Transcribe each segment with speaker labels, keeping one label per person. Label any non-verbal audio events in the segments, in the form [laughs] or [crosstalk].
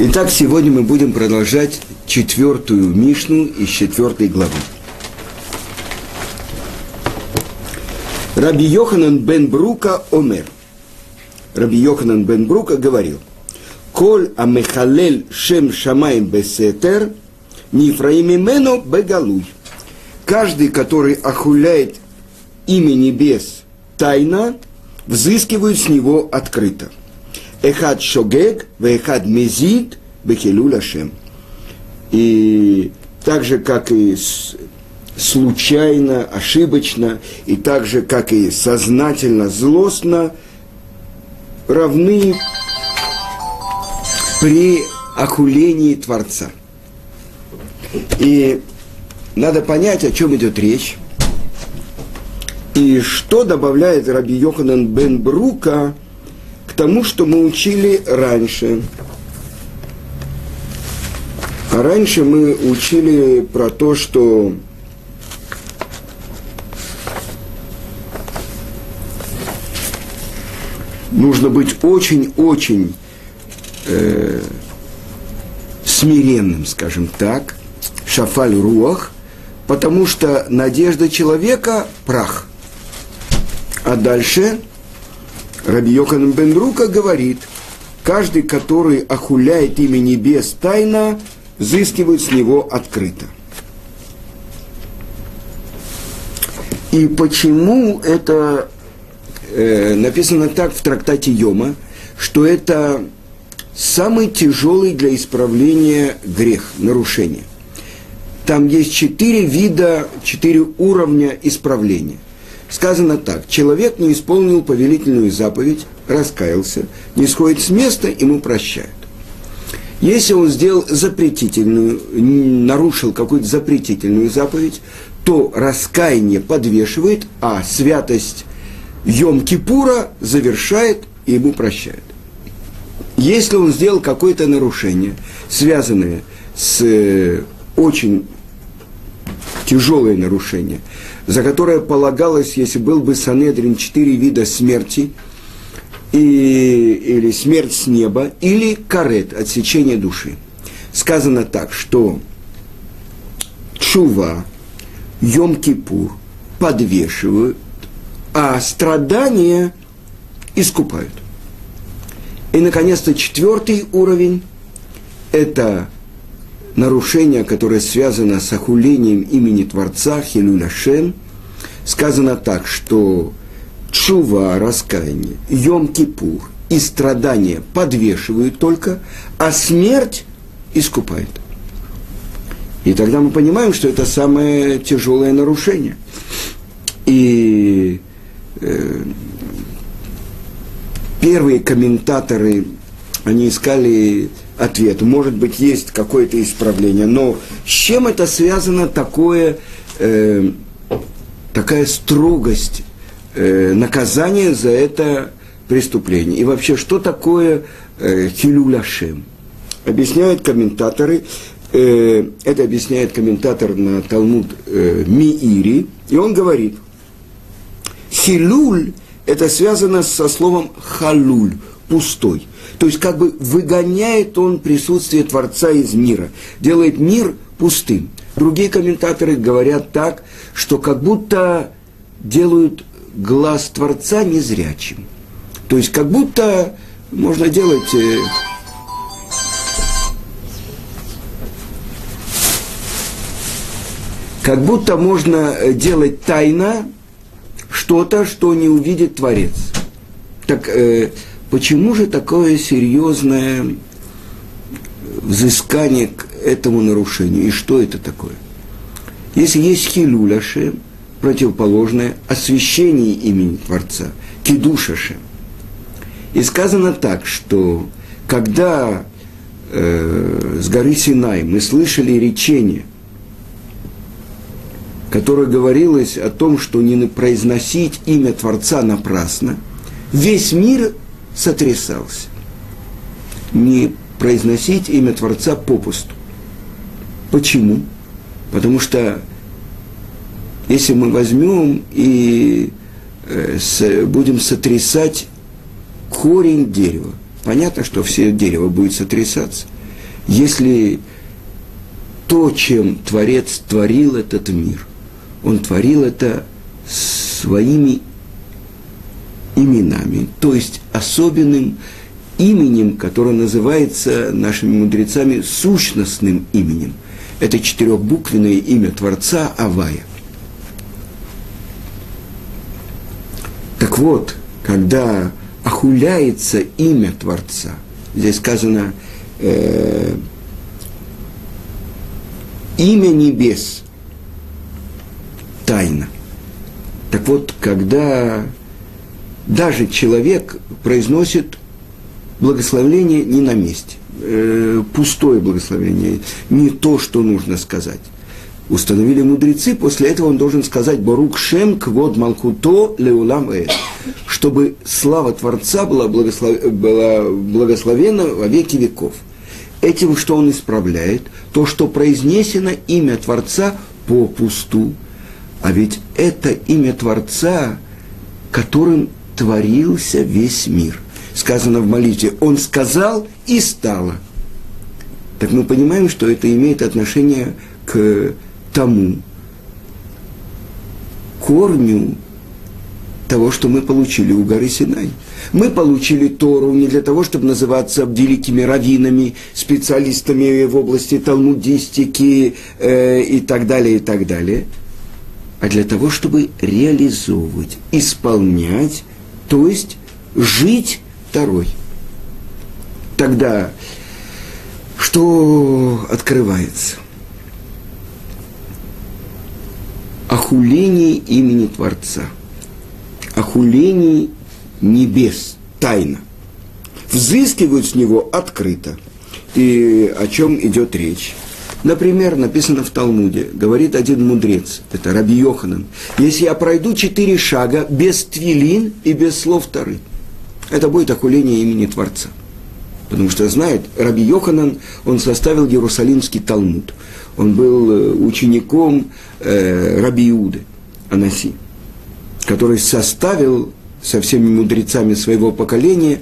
Speaker 1: Итак, сегодня мы будем продолжать четвертую Мишну из четвертой главы. Раби Йоханан бен Брука омер. Раби Йоханан бен Брука говорил, Коль амехалель шем шамаем бесетер, нифраимимено бегалуй. Каждый, который охуляет имя небес тайно, взыскивают с него открыто. Эхад шогег, вехад мезид, бехилю лашем. И так же, как и случайно, ошибочно, и так же, как и сознательно, злостно, равны при охулении Творца. И надо понять, о чем идет речь. И что добавляет Раби Йоханан бен Брука тому, что мы учили раньше. А раньше мы учили про то, что нужно быть очень-очень э, смиренным, скажем так, шафаль руах, потому что надежда человека – прах. А дальше Раби Йохан Бендрука говорит, каждый, который охуляет имя небес тайно, взыскивает с него открыто. И почему это э, написано так в трактате Йома, что это самый тяжелый для исправления грех, нарушение. Там есть четыре вида, четыре уровня исправления. Сказано так, человек не исполнил повелительную заповедь, раскаялся, не сходит с места, ему прощают. Если он сделал запретительную, нарушил какую-то запретительную заповедь, то раскаяние подвешивает, а святость Йом-Кипура завершает и ему прощают. Если он сделал какое-то нарушение, связанное с э, очень тяжелое нарушение, за которое полагалось, если был бы Санедрин, четыре вида смерти, и, или смерть с неба, или карет, отсечение души. Сказано так, что Чува, Йом-Кипур подвешивают, а страдания искупают. И, наконец-то, четвертый уровень – это нарушение, которое связано с охулением имени Творца Хилюляшем, сказано так, что чува, раскаяние, Йом-Кипур и страдания подвешивают только, а смерть искупает. И тогда мы понимаем, что это самое тяжелое нарушение. И э, первые комментаторы, они искали ответ. Может быть, есть какое-то исправление. Но с чем это связано такое, э, такая строгость э, наказания за это преступление? И вообще, что такое э, хилюляшем? Объясняют комментаторы, э, это объясняет комментатор на Талмуд э, Миири, и он говорит, хилюль – это связано со словом халуль, пустой. То есть как бы выгоняет он присутствие Творца из мира, делает мир пустым. Другие комментаторы говорят так, что как будто делают глаз Творца незрячим. То есть как будто можно делать... Э, как будто можно делать тайно что-то, что не увидит Творец. Так э, Почему же такое серьезное взыскание к этому нарушению? И что это такое? Если есть хилюляше, противоположное освящение имени Творца, кидушаше. И сказано так, что когда э, с горы Синай мы слышали речение, которое говорилось о том, что не произносить имя Творца напрасно, весь мир сотрясался. Не произносить имя Творца попусту. Почему? Потому что если мы возьмем и э, будем сотрясать корень дерева, понятно, что все дерево будет сотрясаться. Если то, чем Творец творил этот мир, он творил это своими именами, то есть особенным именем, которое называется нашими мудрецами сущностным именем. Это четырехбуквенное имя Творца Авая. Так вот, когда охуляется имя Творца, здесь сказано э, имя небес, тайна. Так вот, когда даже человек произносит благословление не на месте, э, пустое благословение, не то, что нужно сказать. Установили мудрецы, после этого он должен сказать «Барук шем квод малкуто леулам эд», чтобы слава Творца была, благослов... была благословена во веки веков. Этим, что он исправляет, то, что произнесено имя Творца попусту, а ведь это имя Творца, которым творился весь мир. Сказано в молитве, он сказал и стало. Так мы понимаем, что это имеет отношение к тому корню того, что мы получили у горы Синай. Мы получили Тору не для того, чтобы называться великими раввинами, специалистами в области талмудистики э, и так далее, и так далее, а для того, чтобы реализовывать, исполнять, то есть жить второй. Тогда что открывается? охуление имени Творца, охуление небес, тайна. Взыскивают с него открыто. И о чем идет речь? Например, написано в Талмуде, говорит один мудрец, это Раби Йоханан, если я пройду четыре шага без твилин и без слов Тары, это будет охуление имени Творца. Потому что знает, Раби Йоханан, он составил Иерусалимский Талмуд. Он был э, учеником э, Раби Иуды, Анаси, который составил со всеми мудрецами своего поколения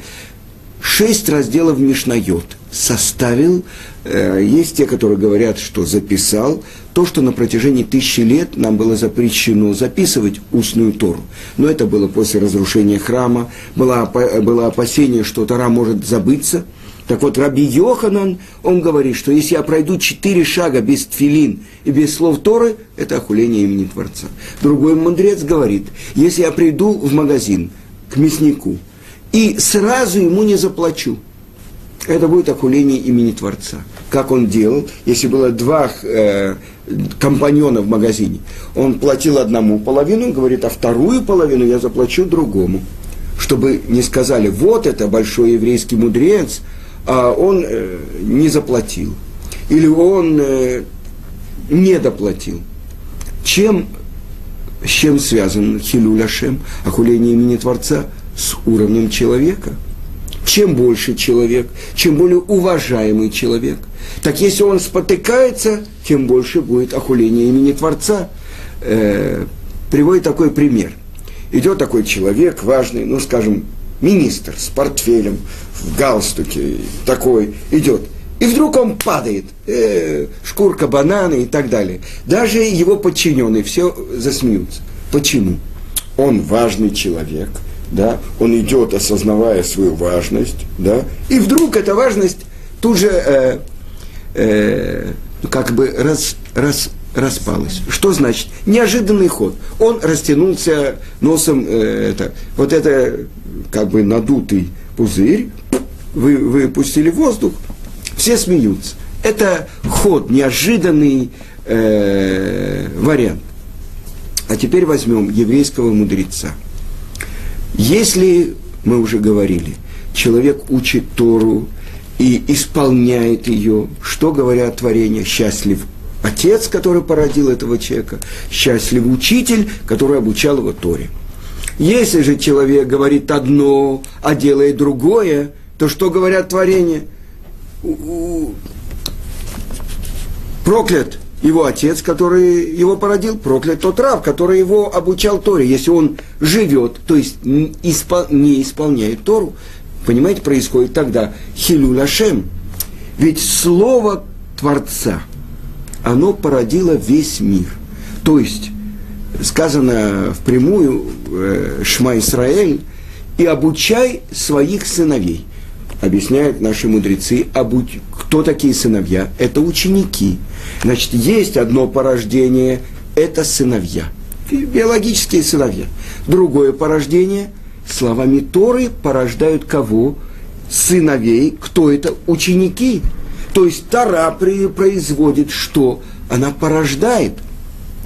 Speaker 1: шесть разделов Мишнайот. Составил, э, есть те, которые говорят, что записал, то, что на протяжении тысячи лет нам было запрещено записывать устную Тору. Но это было после разрушения храма, было, было опасение, что Тора может забыться – так вот, Раби Йоханан, он говорит, что если я пройду четыре шага без тфилин и без слов Торы, это охуление имени Творца. Другой мудрец говорит, если я приду в магазин к мяснику и сразу ему не заплачу, это будет охуление имени Творца. Как он делал, если было два э, компаньона в магазине, он платил одному половину, говорит, а вторую половину я заплачу другому. Чтобы не сказали, вот это большой еврейский мудрец, а он э, не заплатил, или он э, не доплатил. Чем, с чем связан Хилюль Ашем, охуление имени Творца? С уровнем человека. Чем больше человек, чем более уважаемый человек, так если он спотыкается, тем больше будет охуление имени Творца. Э, приводит такой пример. Идет такой человек важный, ну, скажем, министр с портфелем, в галстуке такой идет. И вдруг он падает, э, шкурка банана и так далее. Даже его подчиненные все засмеются. Почему? Он важный человек, да, он идет, осознавая свою важность, да, и вдруг эта важность тут же э, э, как бы раз, раз, распалась. Что значит? Неожиданный ход. Он растянулся носом, э, это, вот это как бы надутый пузырь, вы выпустили воздух, все смеются. Это ход, неожиданный э, вариант. А теперь возьмем еврейского мудреца. Если, мы уже говорили, человек учит Тору и исполняет ее, что говорят творения, счастлив отец, который породил этого человека, счастлив учитель, который обучал его Торе. Если же человек говорит одно, а делает другое, то что говорят творения? Проклят его отец, который его породил, проклят тот раб, который его обучал Торе. Если он живет, то есть не исполняет Тору, понимаете, происходит тогда хилю лашем. Ведь слово Творца, оно породило весь мир. То есть, сказано впрямую э, Шма Исраэль, и обучай своих сыновей. Объясняют наши мудрецы, обуч... кто такие сыновья? Это ученики. Значит, есть одно порождение, это сыновья. Биологические сыновья. Другое порождение, словами Торы порождают кого? Сыновей. Кто это? Ученики. То есть Тора производит что? Она порождает.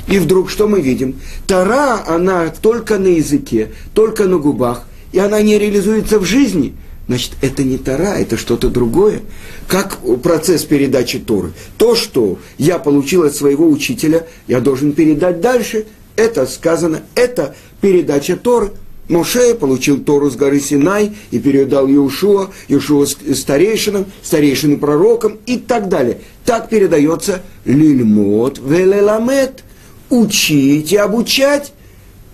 Speaker 1: И вдруг что мы видим? Тора, она только на языке, только на губах, и она не реализуется в жизни. Значит, это не Тора, это что-то другое. Как процесс передачи Торы. То, что я получил от своего учителя, я должен передать дальше. Это сказано, это передача Торы. Моше получил Тору с горы Синай и передал Иешуа, Иешуа старейшинам, старейшинам пророкам и так далее. Так передается лильмот велеламет. Учить и обучать.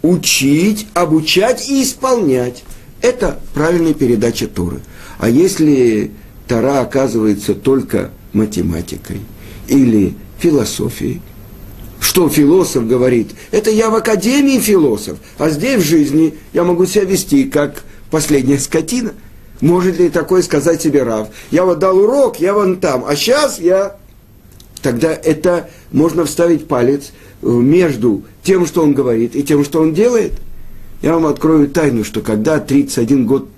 Speaker 1: Учить, обучать и исполнять. Это правильная передача Торы. А если Тора оказывается только математикой или философией, что философ говорит? Это я в академии философ, а здесь в жизни я могу себя вести как последняя скотина. Может ли такой сказать себе Рав? Я вот дал урок, я вон там, а сейчас я... Тогда это можно вставить палец между тем, что он говорит, и тем, что он делает. Я вам открою тайну, что когда 31 год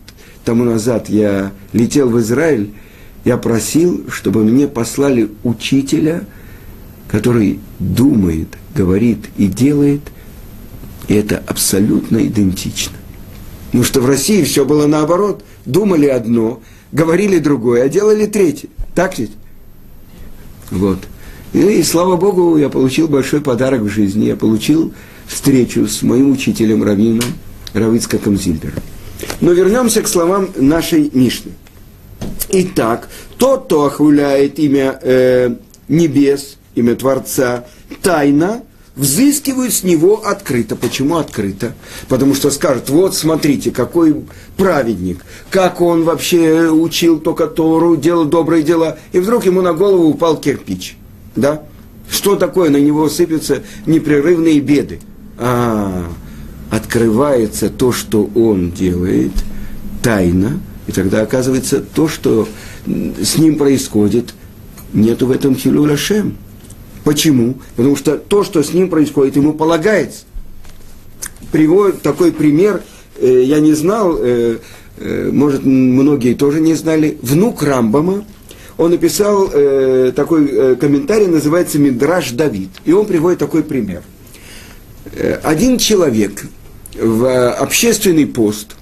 Speaker 1: тому назад я летел в Израиль, я просил, чтобы мне послали учителя – который думает, говорит и делает, и это абсолютно идентично. Потому что в России все было наоборот. Думали одно, говорили другое, а делали третье. Так ведь? Вот. И, и слава Богу, я получил большой подарок в жизни. Я получил встречу с моим учителем Равином Равицкаком Зильбером. Но вернемся к словам нашей Мишны. Итак, тот, кто охваляет имя э, небес, имя Творца, тайно взыскивают с него открыто. Почему открыто? Потому что скажут, вот смотрите, какой праведник, как он вообще учил только Тору, делал добрые дела, и вдруг ему на голову упал кирпич. Да? Что такое? На него сыпятся непрерывные беды. А, открывается то, что он делает, тайно, и тогда оказывается то, что с ним происходит, нету в этом хилю Лашем. Почему? Потому что то, что с ним происходит, ему полагается. Приводит такой пример, э, я не знал, э, э, может, многие тоже не знали, внук Рамбама, он написал э, такой э, комментарий, называется «Мидраш Давид». И он приводит такой пример. Э, один человек в общественный пост,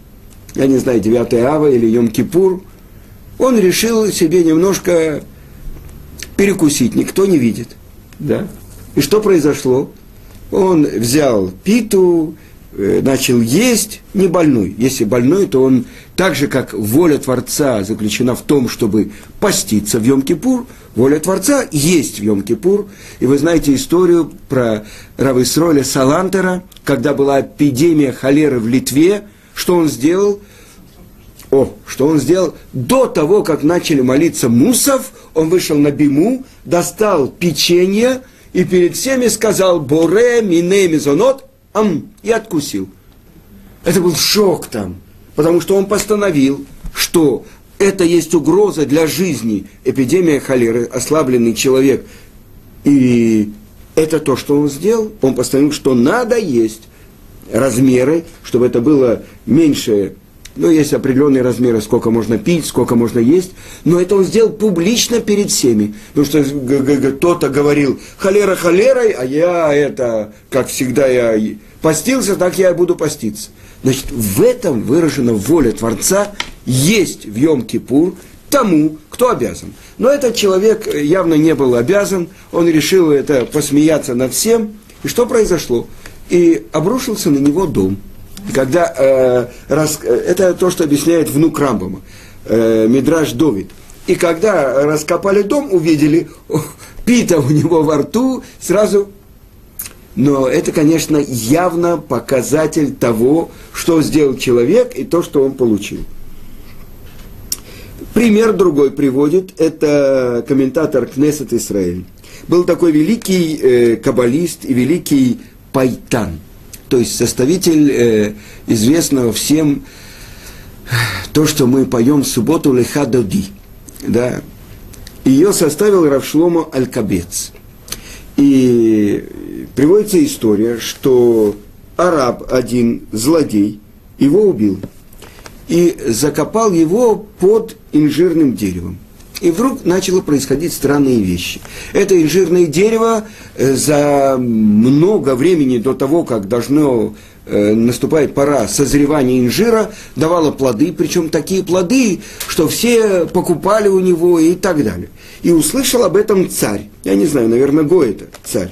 Speaker 1: я не знаю, 9 ава или Йом-Кипур, он решил себе немножко перекусить, никто не видит – да? И что произошло? Он взял питу, э, начал есть, не больной. Если больной, то он так же, как воля Творца заключена в том, чтобы поститься в Йом-Кипур, воля Творца есть в Йом-Кипур. И вы знаете историю про Рависроля Салантера, когда была эпидемия холеры в Литве, что он сделал? О, что он сделал? До того, как начали молиться мусов, он вышел на биму, достал печенье и перед всеми сказал «Боре мине мизонот» ам, и откусил. Это был шок там, потому что он постановил, что это есть угроза для жизни, эпидемия холеры, ослабленный человек. И это то, что он сделал. Он постановил, что надо есть размеры, чтобы это было меньше ну, есть определенные размеры, сколько можно пить, сколько можно есть, но это он сделал публично перед всеми. Потому что кто-то говорил, холера холерой, а я это, как всегда я постился, так я и буду поститься. Значит, в этом выражена воля Творца есть в Йом-Кипур тому, кто обязан. Но этот человек явно не был обязан, он решил это посмеяться над всем. И что произошло? И обрушился на него дом – когда э, рас, это то, что объясняет внук Рамбама, э, Мидраш Довид. И когда раскопали дом, увидели о, [laughs] пита у него во рту, сразу... Но это, конечно, явно показатель того, что сделал человек и то, что он получил. Пример другой приводит, это комментатор Кнессет Исраэль. Был такой великий э, каббалист и великий Пайтан, то есть составитель э, известного всем то, что мы поем в субботу Леха Доди. Да? Ее составил Равшломо Аль-Кабец. И приводится история, что араб один, злодей, его убил. И закопал его под инжирным деревом. И вдруг начало происходить странные вещи. Это инжирное дерево э, за много времени до того, как должно наступает пора созревания инжира, давало плоды, причем такие плоды, что все покупали у него и так далее. И услышал об этом царь. Я не знаю, наверное, Го это царь.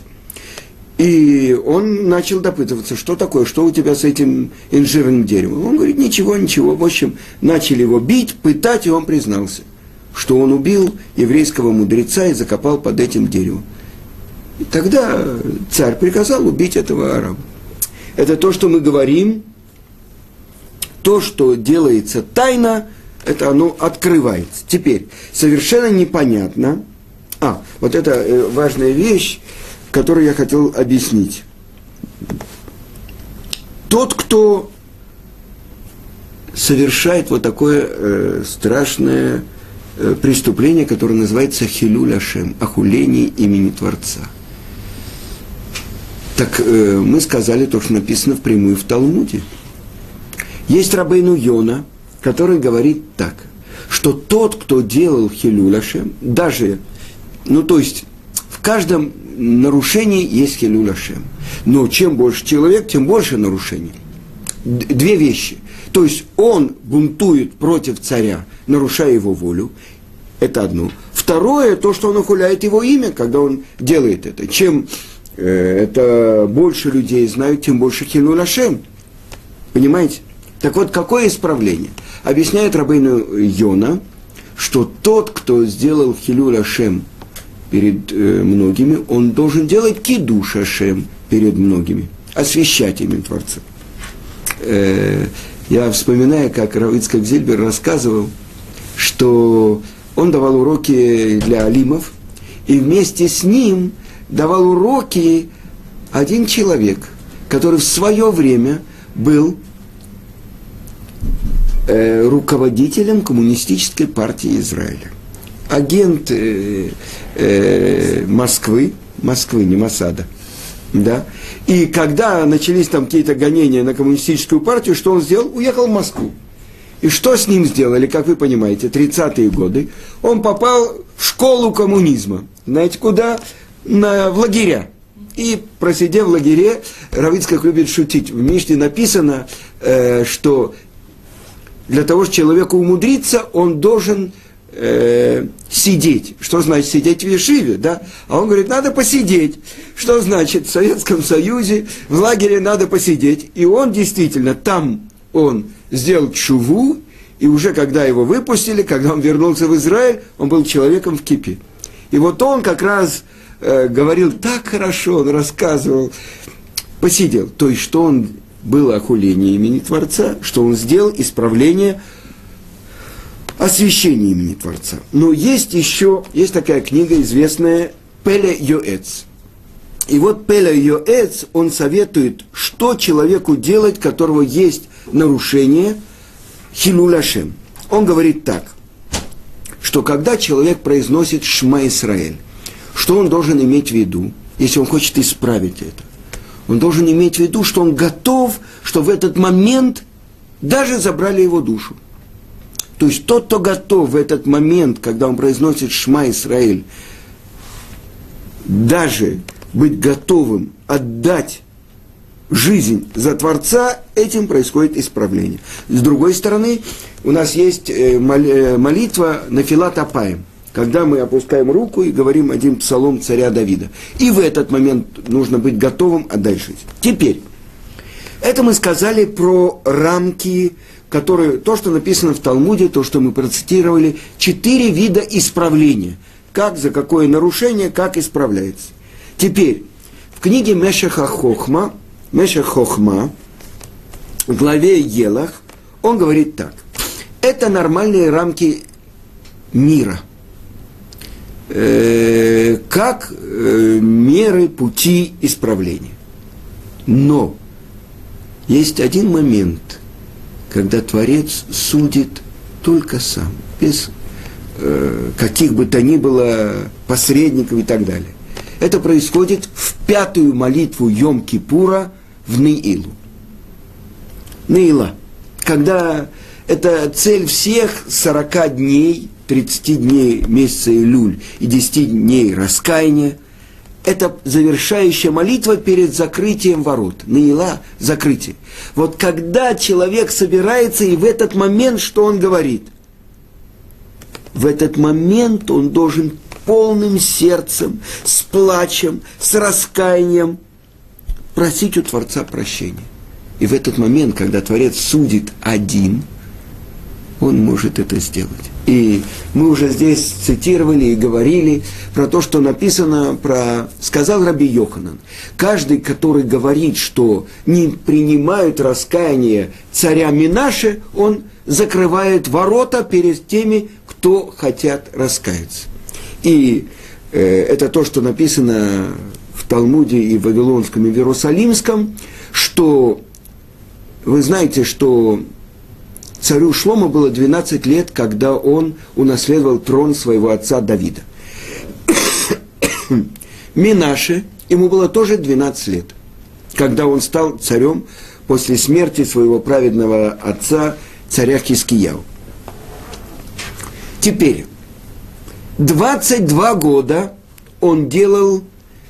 Speaker 1: И он начал допытываться, что такое, что у тебя с этим инжирным деревом. Он говорит, ничего, ничего. В общем, начали его бить, пытать, и он признался, что он убил еврейского мудреца и закопал под этим деревом. И тогда царь приказал убить этого араба. Это то, что мы говорим, то, что делается тайно, это оно открывается. Теперь, совершенно непонятно, а, вот это э, важная вещь, который я хотел объяснить. Тот, кто совершает вот такое э, страшное э, преступление, которое называется хилюль Ашем, охуление имени Творца. Так э, мы сказали то, что написано впрямую в Талмуде. Есть Рабейну Йона, который говорит так, что тот, кто делал хилюль Ашем, даже, ну то есть в каждом нарушений есть хилюль Ашем. Но чем больше человек, тем больше нарушений. Две вещи. То есть он бунтует против царя, нарушая его волю. Это одно. Второе, то, что он охуляет его имя, когда он делает это. Чем это больше людей знают, тем больше хилюль Ашем. Понимаете? Так вот, какое исправление? Объясняет Рабейну Йона, что тот, кто сделал хилюль Ашем – перед э, многими, он должен делать кидуш Ашем перед многими, освящать имя Творца. Э, я вспоминаю, как Равицкак Зильбер рассказывал, что он давал уроки для алимов, и вместе с ним давал уроки один человек, который в свое время был э, руководителем коммунистической партии Израиля агент э, э, Москвы, Москвы, не Масада, да, и когда начались там какие-то гонения на коммунистическую партию, что он сделал? Уехал в Москву. И что с ним сделали, как вы понимаете, 30-е годы? Он попал в школу коммунизма. Знаете, куда? На, в лагеря. И просидев в лагере, Равицкак любит шутить. В Мишне написано, э, что для того, чтобы человеку умудриться, он должен э, сидеть. Что значит сидеть в Ешиве, да? А он говорит, надо посидеть. Что значит в Советском Союзе в лагере надо посидеть. И он действительно там, он сделал чуву, и уже когда его выпустили, когда он вернулся в Израиль, он был человеком в кипе. И вот он как раз э, говорил так хорошо, он рассказывал, посидел. То есть, что он был охуление имени Творца, что он сделал исправление освящение имени Творца. Но есть еще, есть такая книга известная Пеле Йоэц. И вот Пеле Йоэц, он советует, что человеку делать, которого есть нарушение Хилуляшем. Он говорит так, что когда человек произносит Шма Исраэль, что он должен иметь в виду, если он хочет исправить это? Он должен иметь в виду, что он готов, что в этот момент даже забрали его душу. То есть тот, кто готов в этот момент, когда он произносит Шма Исраиль, даже быть готовым отдать жизнь за Творца, этим происходит исправление. С другой стороны, у нас есть э, э, молитва на Филат Апаем, когда мы опускаем руку и говорим один псалом царя Давида. И в этот момент нужно быть готовым отдать жизнь. Теперь, это мы сказали про рамки которые, то, что написано в Талмуде, то, что мы процитировали, четыре вида исправления. Как, за какое нарушение, как исправляется. Теперь, в книге Мешаха Хохма, Мешах Хохма, в главе Елах, он говорит так. Это нормальные рамки мира, э, как э, меры пути исправления. Но есть один момент, когда Творец судит только сам, без э, каких бы то ни было посредников и так далее. Это происходит в пятую молитву Йом-Кипура в Неилу. Неила. Когда это цель всех 40 дней, 30 дней месяца Илюль и 10 дней раскаяния. Это завершающая молитва перед закрытием ворот. Наила – закрытие. Вот когда человек собирается, и в этот момент, что он говорит? В этот момент он должен полным сердцем, с плачем, с раскаянием просить у Творца прощения. И в этот момент, когда Творец судит один, он может это сделать. И мы уже здесь цитировали и говорили про то, что написано про... Сказал Раби Йоханан. Каждый, который говорит, что не принимают раскаяние царя Минаше, он закрывает ворота перед теми, кто хотят раскаяться. И э, это то, что написано в Талмуде и в Вавилонском и в Иерусалимском, что вы знаете, что царю Шлома было 12 лет, когда он унаследовал трон своего отца Давида. [coughs] Минаше, ему было тоже 12 лет, когда он стал царем после смерти своего праведного отца, царя Хискияу. Теперь, 22 года он делал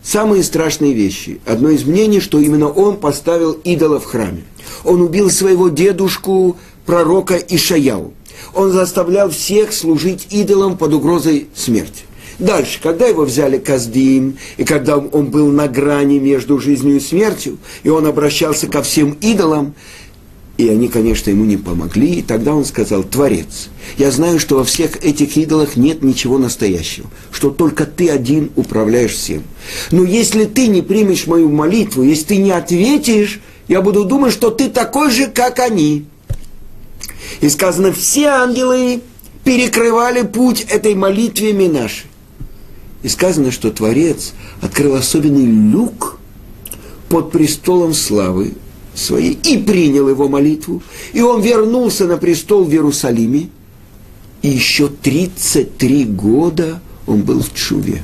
Speaker 1: самые страшные вещи. Одно из мнений, что именно он поставил идола в храме. Он убил своего дедушку, пророка Ишаяу. Он заставлял всех служить идолам под угрозой смерти. Дальше, когда его взяли Каздим, и когда он был на грани между жизнью и смертью, и он обращался ко всем идолам, и они, конечно, ему не помогли. И тогда он сказал, Творец, я знаю, что во всех этих идолах нет ничего настоящего, что только ты один управляешь всем. Но если ты не примешь мою молитву, если ты не ответишь, я буду думать, что ты такой же, как они. И сказано, все ангелы перекрывали путь этой молитве Минаши. И сказано, что Творец открыл особенный люк под престолом славы, своей и принял его молитву, и он вернулся на престол в Иерусалиме, и еще 33 года он был в Чуве.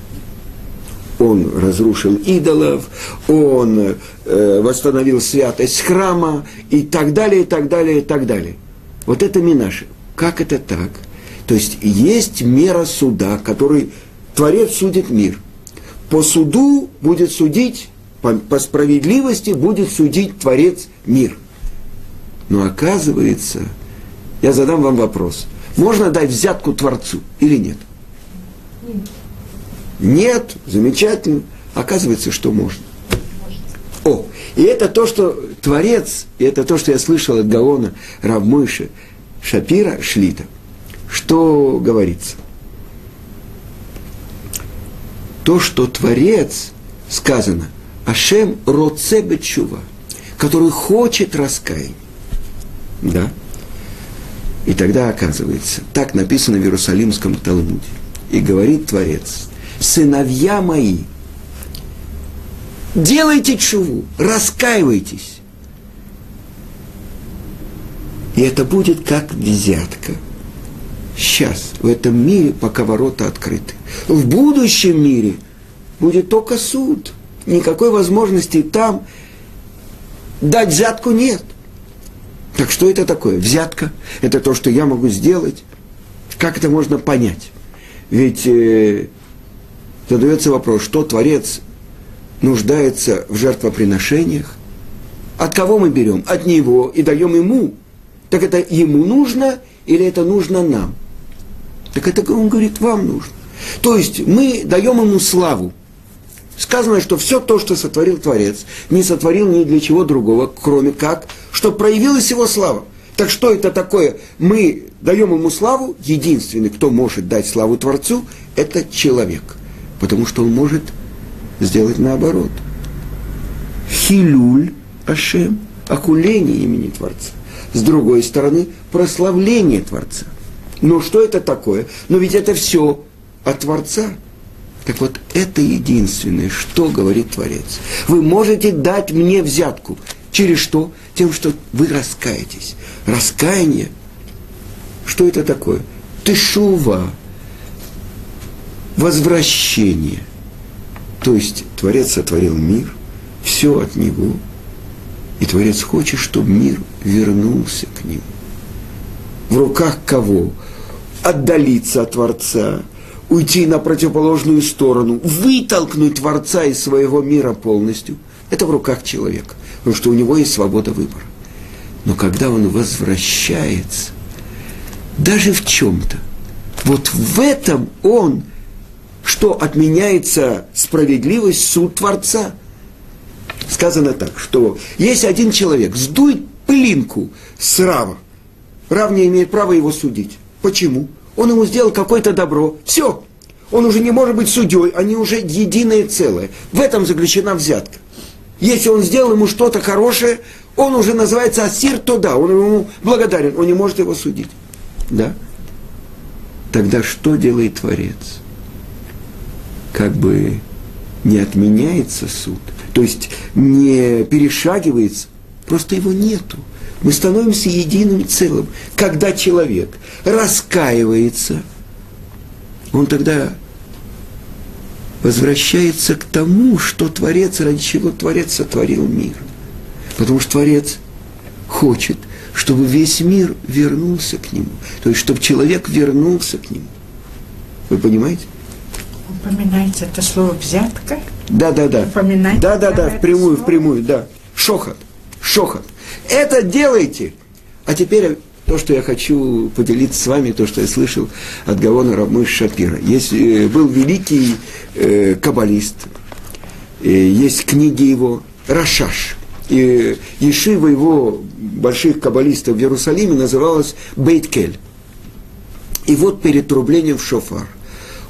Speaker 1: Он разрушил идолов, он э, восстановил святость храма и так далее, и так далее, и так далее. Вот это Минаши. Как это так? То есть есть мера суда, который Творец судит мир. По суду будет судить по, по справедливости будет судить Творец мир. Но оказывается, я задам вам вопрос, можно дать взятку Творцу или нет? Нет, замечательно. Оказывается, что можно. И это то, что Творец, и это то, что я слышал от Гаона Равмойши Шапира Шлита. Что говорится? То, что Творец, сказано – Ашем роце бечува, который хочет раскаяния. Да? И тогда оказывается, так написано в Иерусалимском Талмуде. И говорит Творец, сыновья мои, делайте чуву, раскаивайтесь. И это будет как взятка. Сейчас, в этом мире, пока ворота открыты. В будущем мире будет только суд – никакой возможности там дать взятку нет. Так что это такое? Взятка – это то, что я могу сделать. Как это можно понять? Ведь э, задается вопрос, что Творец нуждается в жертвоприношениях? От кого мы берем? От Него и даем Ему. Так это Ему нужно или это нужно нам? Так это он говорит, вам нужно. То есть мы даем Ему славу сказано, что все то, что сотворил Творец, не сотворил ни для чего другого, кроме как, что проявилась его слава. Так что это такое? Мы даем ему славу, единственный, кто может дать славу Творцу, это человек. Потому что он может сделать наоборот. Хилюль Ашем, окуление имени Творца. С другой стороны, прославление Творца. Но что это такое? Но ведь это все от Творца. Так вот, это единственное, что говорит Творец. Вы можете дать мне взятку. Через что? Тем, что вы раскаетесь. Раскаяние. Что это такое? Тышува. Возвращение. То есть Творец сотворил мир, все от Него. И Творец хочет, чтобы мир вернулся к Нему. В руках кого? Отдалиться от Творца, уйти на противоположную сторону, вытолкнуть Творца из своего мира полностью. Это в руках человека, потому что у него есть свобода выбора. Но когда он возвращается, даже в чем-то, вот в этом он, что отменяется справедливость, суд Творца. Сказано так, что есть один человек, сдует пылинку с Рава, Рав не имеет права его судить. Почему? Он ему сделал какое-то добро. Все. Он уже не может быть судьей, они уже единое целое. В этом заключена взятка. Если он сделал ему что-то хорошее, он уже называется асир, то да, он ему благодарен, он не может его судить. Да? Тогда что делает Творец? Как бы не отменяется суд, то есть не перешагивается, просто его нету. Мы становимся единым целым. Когда человек раскаивается, он тогда возвращается к тому, что Творец, ради чего Творец сотворил мир. Потому что Творец хочет, чтобы весь мир вернулся к нему. То есть, чтобы человек вернулся к нему. Вы понимаете?
Speaker 2: Упоминается это слово взятка?
Speaker 1: Да, да, да.
Speaker 2: Упоминается
Speaker 1: да, да, да,
Speaker 2: это
Speaker 1: впрямую,
Speaker 2: слово?
Speaker 1: впрямую, да. Шохот, шохот. Это делайте. А теперь то, что я хочу поделиться с вами, то, что я слышал от Гавона Рамыш Шапира. Есть, э, был великий э, каббалист, э, есть книги его Рашаш. И Ешива его больших каббалистов в Иерусалиме называлась Бейткель. И вот перед трублением в шофар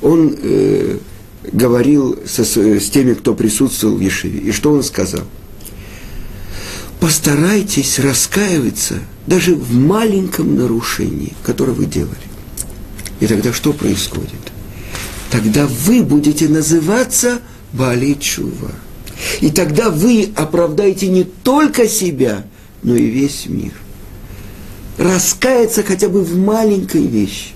Speaker 1: он э, говорил со, с теми, кто присутствовал в Ешиве. И что он сказал? Постарайтесь раскаиваться даже в маленьком нарушении, которое вы делали. И тогда что происходит? Тогда вы будете называться Бали Чува. И тогда вы оправдаете не только себя, но и весь мир. Раскаяться хотя бы в маленькой вещи.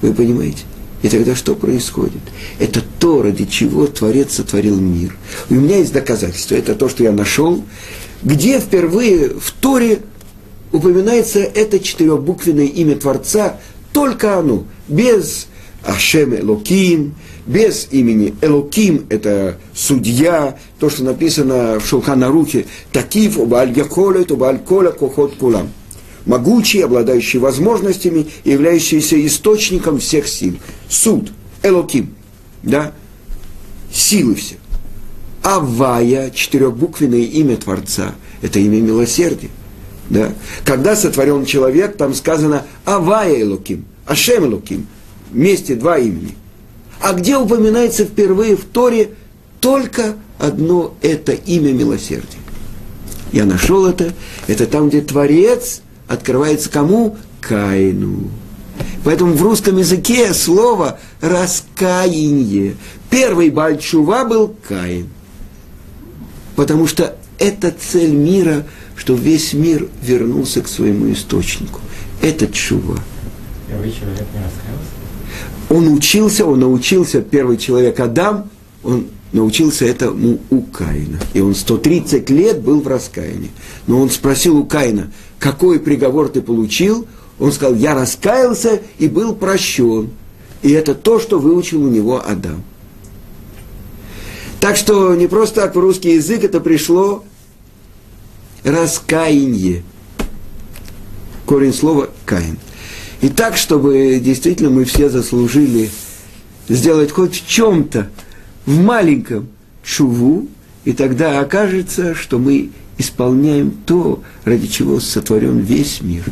Speaker 1: Вы понимаете? И тогда что происходит? Это то, ради чего Творец сотворил мир. У меня есть доказательство. Это то, что я нашел, где впервые в Торе упоминается это четырехбуквенное имя Творца, только оно, без Ашем Элоким, без имени Элоким, это судья, то, что написано в Шулханарухе, Такив, Обаль Яколет, Обаль Кола, Кохот Кулам – могучий, обладающий возможностями, являющийся источником всех сил. Суд, Элоким, да, силы все. Авая, четырехбуквенное имя Творца, это имя милосердия. Да? Когда сотворен человек, там сказано Авая Элоким, Ашем Элоким, вместе два имени. А где упоминается впервые в Торе только одно это имя милосердия? Я нашел это, это там, где Творец открывается кому? Каину. Поэтому в русском языке слово раскаяние. Первый Бальчува был Каин. Потому что это цель мира, что весь мир вернулся к своему источнику. Это чува.
Speaker 3: Первый человек не раскаялся?
Speaker 1: Он учился, он научился, первый человек Адам, он научился этому у Каина. И он 130 лет был в раскаянии. Но он спросил у Каина, какой приговор ты получил? Он сказал, я раскаялся и был прощен. И это то, что выучил у него Адам. Так что не просто так в русский язык это пришло раскаяние. Корень слова Каин. И так, чтобы действительно мы все заслужили сделать хоть в чем-то, в маленьком чуву, и тогда окажется, что мы исполняем то, ради чего сотворен весь мир.